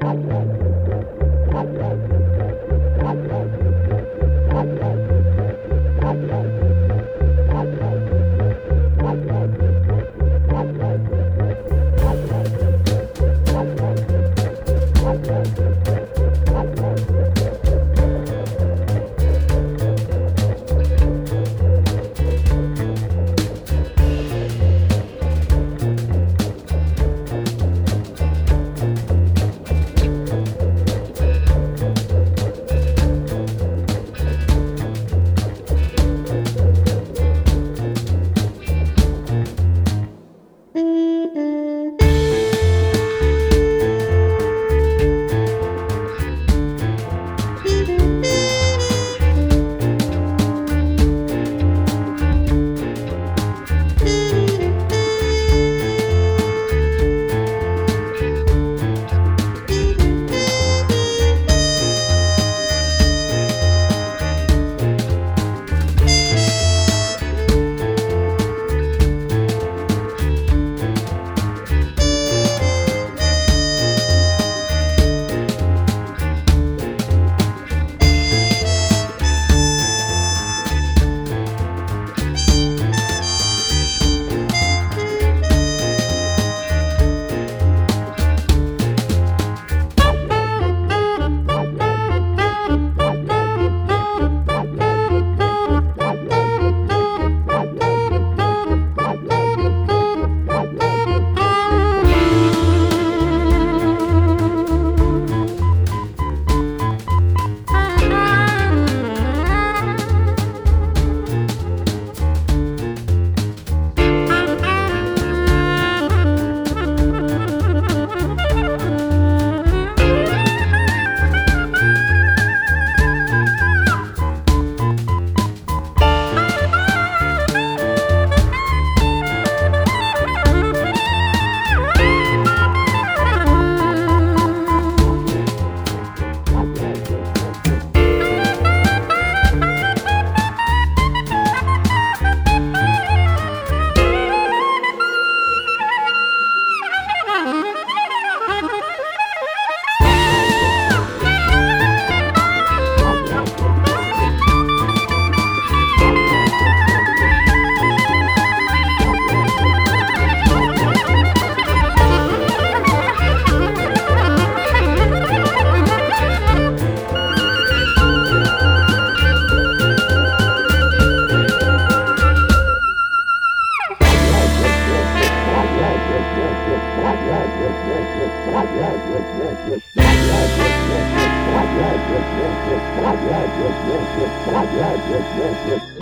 Thank you. yes, yes, yes, yes.